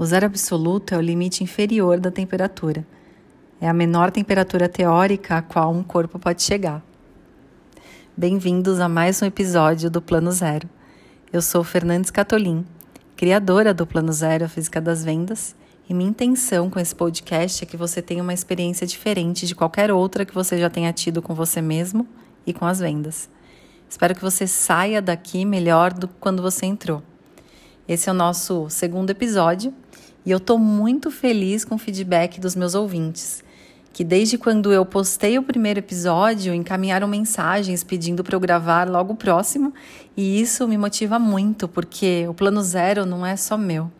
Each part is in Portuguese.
O zero absoluto é o limite inferior da temperatura. É a menor temperatura teórica a qual um corpo pode chegar. Bem-vindos a mais um episódio do Plano Zero. Eu sou Fernandes Catolin, criadora do Plano Zero Física das Vendas, e minha intenção com esse podcast é que você tenha uma experiência diferente de qualquer outra que você já tenha tido com você mesmo e com as vendas. Espero que você saia daqui melhor do que quando você entrou. Esse é o nosso segundo episódio e eu estou muito feliz com o feedback dos meus ouvintes, que desde quando eu postei o primeiro episódio encaminharam mensagens pedindo para eu gravar logo próximo, e isso me motiva muito, porque o plano zero não é só meu.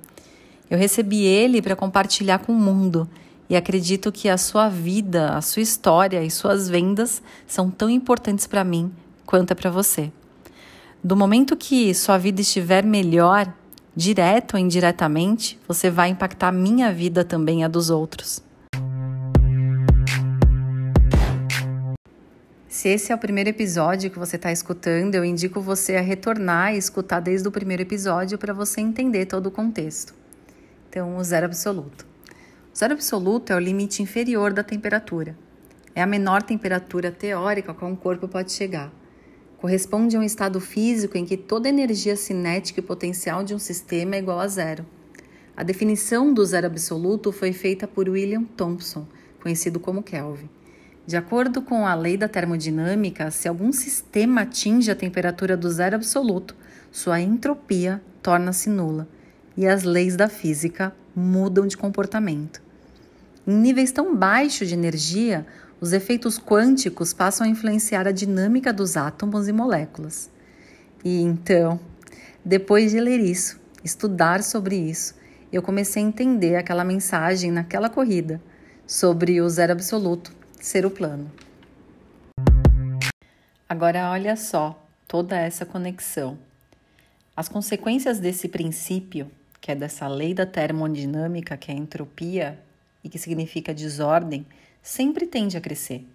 Eu recebi ele para compartilhar com o mundo e acredito que a sua vida, a sua história e suas vendas são tão importantes para mim quanto é para você. Do momento que sua vida estiver melhor, direto ou indiretamente, você vai impactar a minha vida também a dos outros. Se esse é o primeiro episódio que você está escutando, eu indico você a retornar e escutar desde o primeiro episódio para você entender todo o contexto. Então, o zero absoluto. O zero absoluto é o limite inferior da temperatura. É a menor temperatura teórica a qual um corpo pode chegar corresponde a um estado físico em que toda energia cinética e potencial de um sistema é igual a zero. A definição do zero absoluto foi feita por William Thompson, conhecido como Kelvin. De acordo com a lei da termodinâmica, se algum sistema atinge a temperatura do zero absoluto, sua entropia torna-se nula e as leis da física mudam de comportamento. Em níveis tão baixos de energia, os efeitos quânticos passam a influenciar a dinâmica dos átomos e moléculas. E então, depois de ler isso, estudar sobre isso, eu comecei a entender aquela mensagem naquela corrida sobre o zero absoluto ser o plano. Agora olha só toda essa conexão. As consequências desse princípio, que é dessa lei da termodinâmica, que é a entropia e que significa desordem, sempre tende a crescer.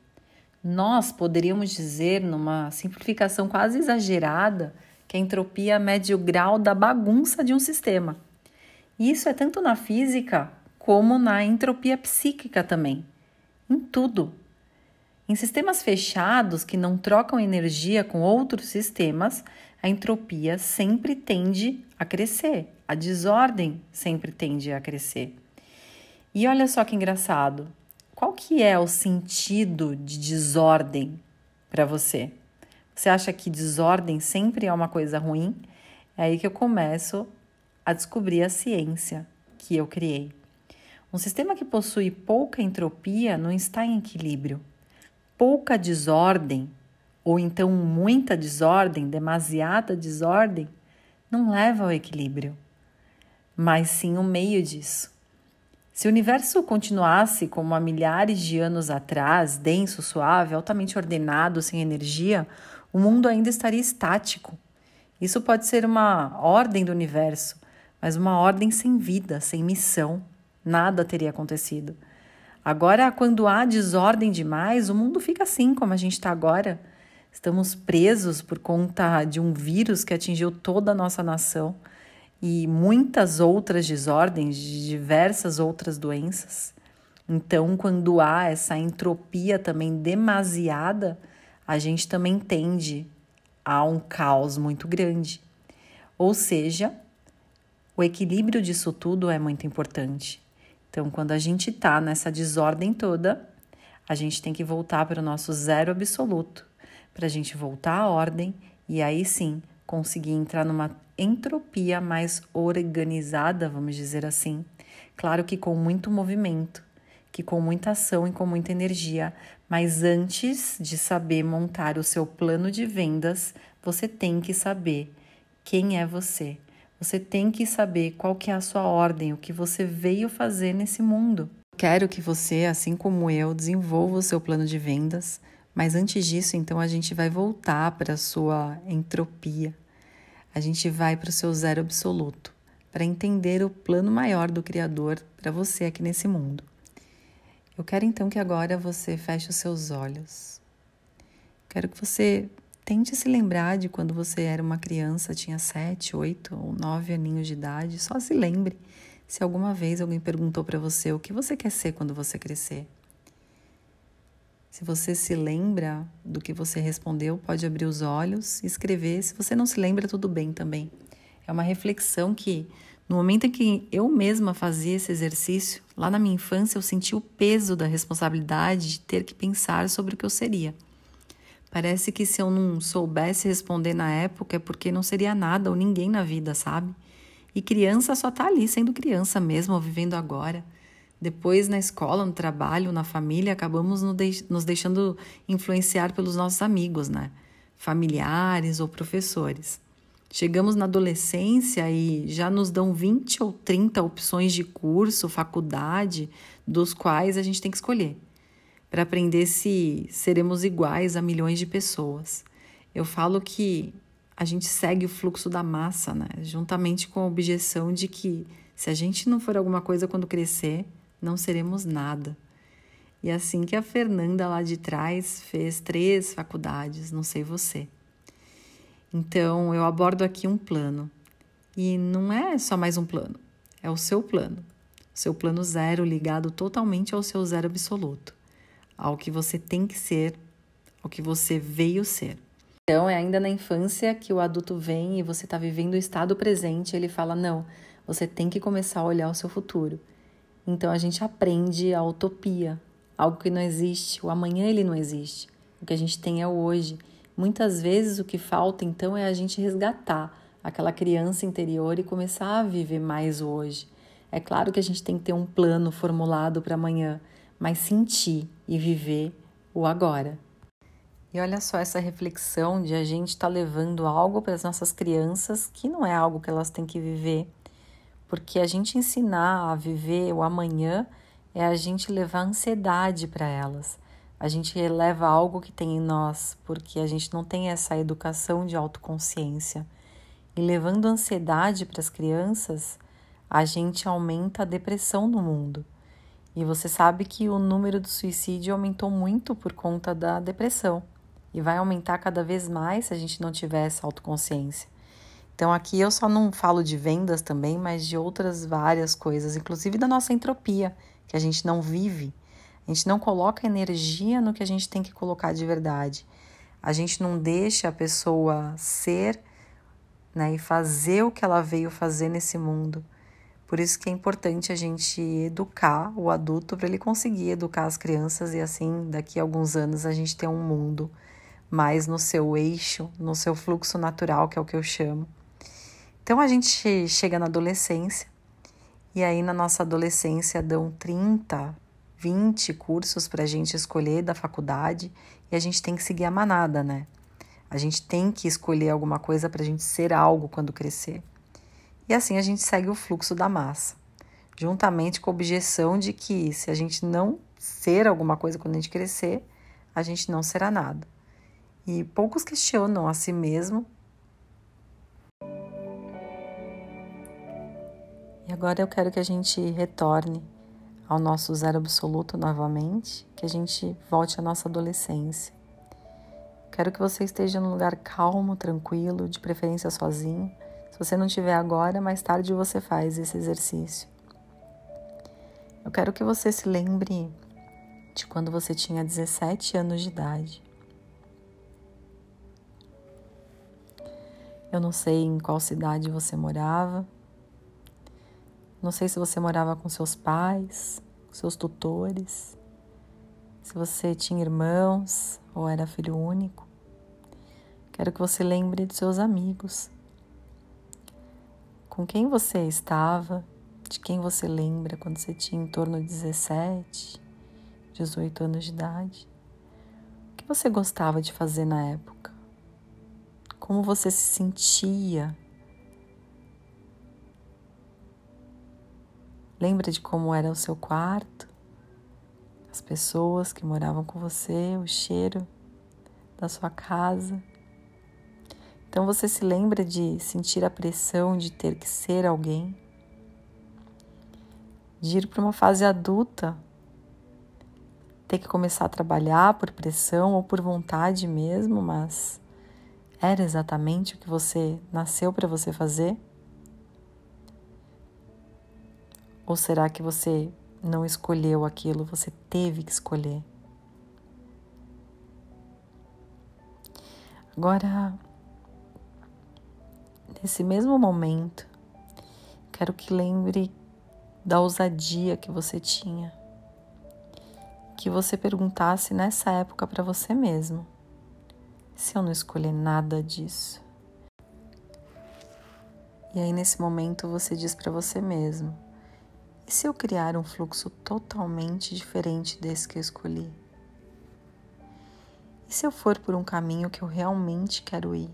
Nós poderíamos dizer, numa simplificação quase exagerada, que a entropia mede o grau da bagunça de um sistema. Isso é tanto na física como na entropia psíquica também. Em tudo. Em sistemas fechados que não trocam energia com outros sistemas, a entropia sempre tende a crescer, a desordem sempre tende a crescer. E olha só que engraçado, qual que é o sentido de desordem para você? Você acha que desordem sempre é uma coisa ruim? É aí que eu começo a descobrir a ciência que eu criei. Um sistema que possui pouca entropia não está em equilíbrio. Pouca desordem, ou então muita desordem, demasiada desordem, não leva ao equilíbrio, mas sim o meio disso. Se o universo continuasse como há milhares de anos atrás, denso, suave, altamente ordenado, sem energia, o mundo ainda estaria estático. Isso pode ser uma ordem do universo, mas uma ordem sem vida, sem missão. Nada teria acontecido. Agora, quando há desordem demais, o mundo fica assim como a gente está agora. Estamos presos por conta de um vírus que atingiu toda a nossa nação e muitas outras desordens, de diversas outras doenças. Então, quando há essa entropia também demasiada, a gente também tende a um caos muito grande. Ou seja, o equilíbrio disso tudo é muito importante. Então, quando a gente está nessa desordem toda, a gente tem que voltar para o nosso zero absoluto, para a gente voltar à ordem e aí sim conseguir entrar numa entropia mais organizada, vamos dizer assim. Claro que com muito movimento, que com muita ação e com muita energia, mas antes de saber montar o seu plano de vendas, você tem que saber quem é você. Você tem que saber qual que é a sua ordem, o que você veio fazer nesse mundo. Quero que você, assim como eu, desenvolva o seu plano de vendas, mas antes disso, então a gente vai voltar para a sua entropia, a gente vai para o seu zero absoluto, para entender o plano maior do Criador para você aqui nesse mundo. Eu quero então que agora você feche os seus olhos. Quero que você tente se lembrar de quando você era uma criança, tinha sete, oito ou nove aninhos de idade. Só se lembre. se alguma vez alguém perguntou para você o que você quer ser quando você crescer. Se você se lembra do que você respondeu, pode abrir os olhos e escrever. Se você não se lembra, tudo bem também. É uma reflexão que, no momento em que eu mesma fazia esse exercício, lá na minha infância, eu senti o peso da responsabilidade de ter que pensar sobre o que eu seria. Parece que se eu não soubesse responder na época é porque não seria nada ou ninguém na vida, sabe? E criança só tá ali sendo criança mesmo, vivendo agora. Depois, na escola, no trabalho, na família, acabamos nos deixando influenciar pelos nossos amigos, né? Familiares ou professores. Chegamos na adolescência e já nos dão 20 ou 30 opções de curso, faculdade, dos quais a gente tem que escolher, para aprender se seremos iguais a milhões de pessoas. Eu falo que a gente segue o fluxo da massa, né? Juntamente com a objeção de que se a gente não for alguma coisa quando crescer, não seremos nada. E assim que a Fernanda lá de trás fez três faculdades, não sei você. Então eu abordo aqui um plano. E não é só mais um plano, é o seu plano. Seu plano zero ligado totalmente ao seu zero absoluto, ao que você tem que ser, ao que você veio ser. Então é ainda na infância que o adulto vem e você está vivendo o estado presente, ele fala: não, você tem que começar a olhar o seu futuro. Então a gente aprende a utopia, algo que não existe, o amanhã ele não existe. O que a gente tem é o hoje. Muitas vezes o que falta então é a gente resgatar aquela criança interior e começar a viver mais o hoje. É claro que a gente tem que ter um plano formulado para amanhã, mas sentir e viver o agora. E olha só essa reflexão de a gente estar tá levando algo para as nossas crianças que não é algo que elas têm que viver, porque a gente ensinar a viver o amanhã é a gente levar ansiedade para elas. A gente eleva algo que tem em nós, porque a gente não tem essa educação de autoconsciência. E levando ansiedade para as crianças, a gente aumenta a depressão no mundo. E você sabe que o número do suicídio aumentou muito por conta da depressão. E vai aumentar cada vez mais se a gente não tiver essa autoconsciência. Então aqui eu só não falo de vendas também, mas de outras várias coisas, inclusive da nossa entropia, que a gente não vive. A gente não coloca energia no que a gente tem que colocar de verdade. A gente não deixa a pessoa ser né, e fazer o que ela veio fazer nesse mundo. Por isso que é importante a gente educar o adulto para ele conseguir educar as crianças e assim daqui a alguns anos a gente ter um mundo mais no seu eixo, no seu fluxo natural, que é o que eu chamo. Então a gente chega na adolescência e aí na nossa adolescência dão 30, 20 cursos para a gente escolher da faculdade e a gente tem que seguir a manada, né? A gente tem que escolher alguma coisa para a gente ser algo quando crescer. E assim a gente segue o fluxo da massa, juntamente com a objeção de que se a gente não ser alguma coisa quando a gente crescer, a gente não será nada. E poucos questionam a si mesmo E agora eu quero que a gente retorne ao nosso zero absoluto novamente, que a gente volte à nossa adolescência. Quero que você esteja num lugar calmo, tranquilo, de preferência sozinho. Se você não tiver agora, mais tarde você faz esse exercício. Eu quero que você se lembre de quando você tinha 17 anos de idade. Eu não sei em qual cidade você morava, não sei se você morava com seus pais, seus tutores, se você tinha irmãos ou era filho único. Quero que você lembre de seus amigos. Com quem você estava, de quem você lembra quando você tinha em torno de 17, 18 anos de idade. O que você gostava de fazer na época? Como você se sentia Lembra de como era o seu quarto, as pessoas que moravam com você, o cheiro da sua casa. Então você se lembra de sentir a pressão de ter que ser alguém, de ir para uma fase adulta, ter que começar a trabalhar por pressão ou por vontade mesmo, mas era exatamente o que você nasceu para você fazer? Ou será que você não escolheu aquilo, você teve que escolher? Agora, nesse mesmo momento, quero que lembre da ousadia que você tinha, que você perguntasse nessa época para você mesmo: se eu não escolher nada disso? E aí, nesse momento, você diz para você mesmo: e se eu criar um fluxo totalmente diferente desse que eu escolhi? E se eu for por um caminho que eu realmente quero ir?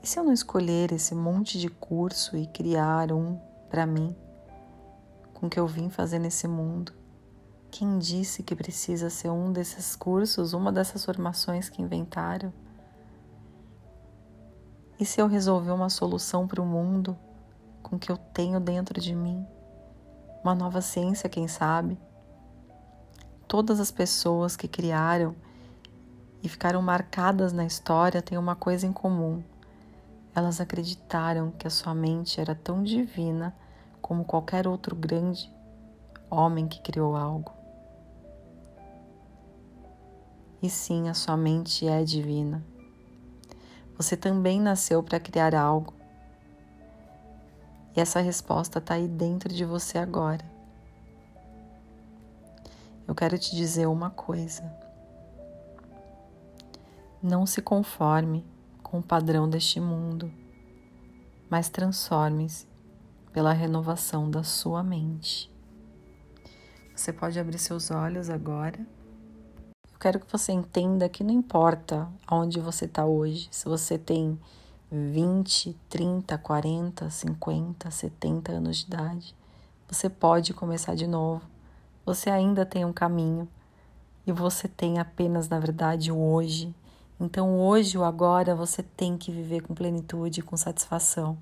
E se eu não escolher esse monte de curso e criar um para mim, com o que eu vim fazer nesse mundo? Quem disse que precisa ser um desses cursos, uma dessas formações que inventaram? E se eu resolver uma solução para o mundo com o que eu tenho dentro de mim? Uma nova ciência, quem sabe? Todas as pessoas que criaram e ficaram marcadas na história têm uma coisa em comum. Elas acreditaram que a sua mente era tão divina como qualquer outro grande homem que criou algo. E sim, a sua mente é divina. Você também nasceu para criar algo. E essa resposta está aí dentro de você agora. Eu quero te dizer uma coisa. Não se conforme com o padrão deste mundo, mas transforme-se pela renovação da sua mente. Você pode abrir seus olhos agora quero que você entenda que não importa aonde você está hoje, se você tem 20, 30, 40, 50, 70 anos de idade, você pode começar de novo. Você ainda tem um caminho e você tem apenas, na verdade, o hoje. Então, hoje, o agora, você tem que viver com plenitude, com satisfação.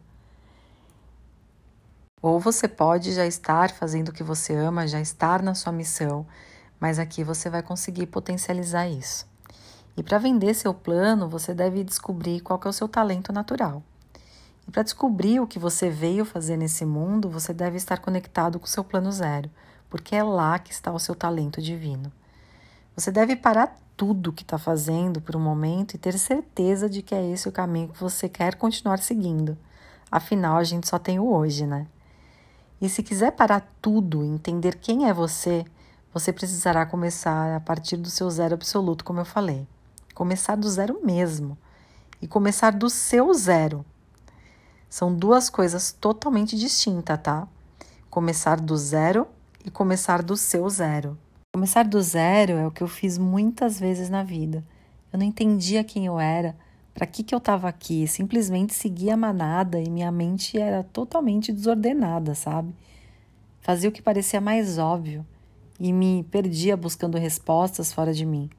Ou você pode já estar fazendo o que você ama, já estar na sua missão mas aqui você vai conseguir potencializar isso. E para vender seu plano, você deve descobrir qual é o seu talento natural. E para descobrir o que você veio fazer nesse mundo, você deve estar conectado com o seu plano zero, porque é lá que está o seu talento divino. Você deve parar tudo o que está fazendo por um momento e ter certeza de que é esse o caminho que você quer continuar seguindo. Afinal, a gente só tem o hoje, né? E se quiser parar tudo, entender quem é você, você precisará começar a partir do seu zero absoluto, como eu falei. Começar do zero mesmo. E começar do seu zero. São duas coisas totalmente distintas, tá? Começar do zero e começar do seu zero. Começar do zero é o que eu fiz muitas vezes na vida. Eu não entendia quem eu era, para que, que eu estava aqui, simplesmente seguia a manada e minha mente era totalmente desordenada, sabe? Fazia o que parecia mais óbvio e me perdia buscando respostas fora de mim.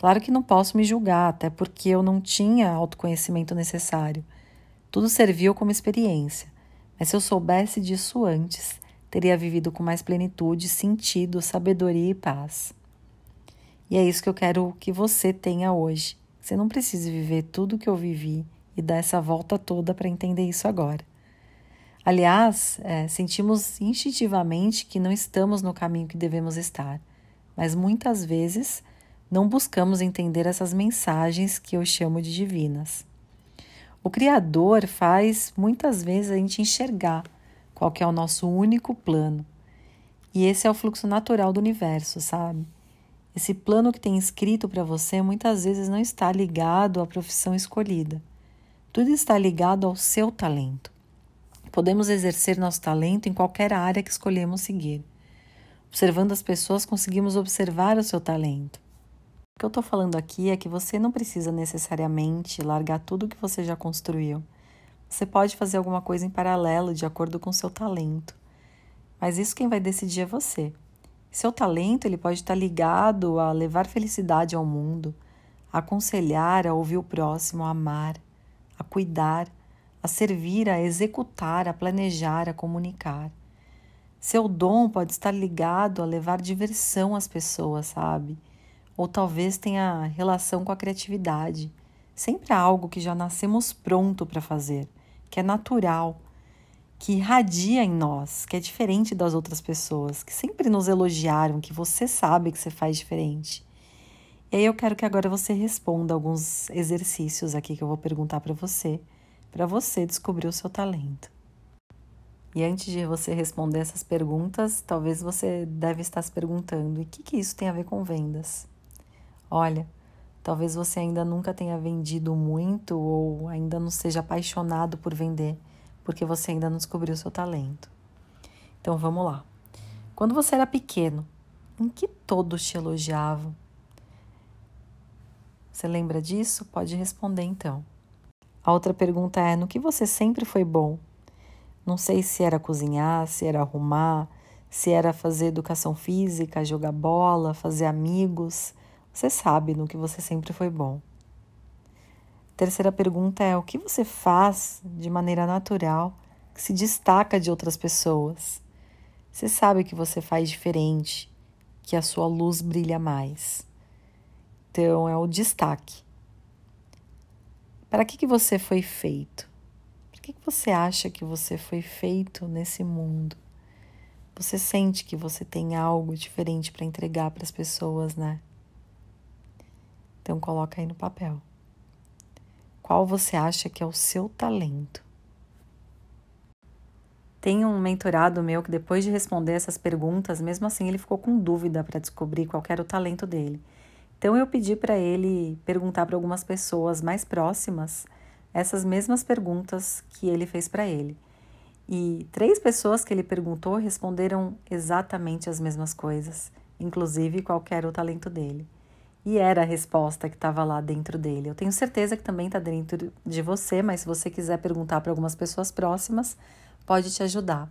Claro que não posso me julgar, até porque eu não tinha autoconhecimento necessário. Tudo serviu como experiência, mas se eu soubesse disso antes, teria vivido com mais plenitude, sentido, sabedoria e paz. E é isso que eu quero que você tenha hoje. Você não precisa viver tudo o que eu vivi e dar essa volta toda para entender isso agora. Aliás, é, sentimos instintivamente que não estamos no caminho que devemos estar, mas muitas vezes não buscamos entender essas mensagens que eu chamo de divinas. O Criador faz muitas vezes a gente enxergar qual é o nosso único plano. E esse é o fluxo natural do universo, sabe? Esse plano que tem escrito para você muitas vezes não está ligado à profissão escolhida. Tudo está ligado ao seu talento. Podemos exercer nosso talento em qualquer área que escolhemos seguir. Observando as pessoas, conseguimos observar o seu talento. Que eu estou falando aqui é que você não precisa necessariamente largar tudo que você já construiu. Você pode fazer alguma coisa em paralelo, de acordo com seu talento. Mas isso quem vai decidir é você. Seu talento ele pode estar ligado a levar felicidade ao mundo, a aconselhar, a ouvir o próximo, a amar, a cuidar, a servir, a executar, a planejar, a comunicar. Seu dom pode estar ligado a levar diversão às pessoas, sabe? Ou talvez tenha relação com a criatividade. Sempre há algo que já nascemos pronto para fazer, que é natural. que irradia em nós, que é diferente das outras pessoas, que sempre nos elogiaram, que você sabe que você faz diferente. E aí eu quero que agora você responda alguns exercícios aqui que eu vou perguntar para você, para você descobrir o seu talento. E antes de você responder essas perguntas, talvez você deve estar se perguntando: e o que, que isso tem a ver com vendas? Olha, talvez você ainda nunca tenha vendido muito ou ainda não seja apaixonado por vender, porque você ainda não descobriu seu talento. Então vamos lá. Quando você era pequeno, em que todos te elogiavam? Você lembra disso? Pode responder então. A outra pergunta é: no que você sempre foi bom? Não sei se era cozinhar, se era arrumar, se era fazer educação física, jogar bola, fazer amigos. Você sabe no que você sempre foi bom. Terceira pergunta é: o que você faz de maneira natural que se destaca de outras pessoas? Você sabe que você faz diferente, que a sua luz brilha mais. Então é o destaque. Para que, que você foi feito? Por que, que você acha que você foi feito nesse mundo? Você sente que você tem algo diferente para entregar para as pessoas, né? Então coloca aí no papel. Qual você acha que é o seu talento? Tem um mentorado meu que depois de responder essas perguntas, mesmo assim ele ficou com dúvida para descobrir qual era o talento dele. Então eu pedi para ele perguntar para algumas pessoas mais próximas essas mesmas perguntas que ele fez para ele. E três pessoas que ele perguntou responderam exatamente as mesmas coisas, inclusive qual era o talento dele. E era a resposta que estava lá dentro dele. Eu tenho certeza que também está dentro de você, mas se você quiser perguntar para algumas pessoas próximas, pode te ajudar.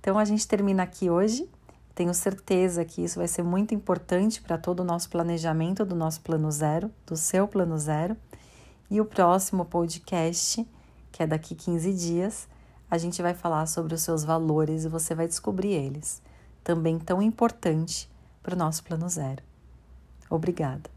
Então a gente termina aqui hoje. Tenho certeza que isso vai ser muito importante para todo o nosso planejamento do nosso plano zero, do seu plano zero. E o próximo podcast, que é daqui 15 dias, a gente vai falar sobre os seus valores e você vai descobrir eles, também tão importante para o nosso plano zero. Obrigada.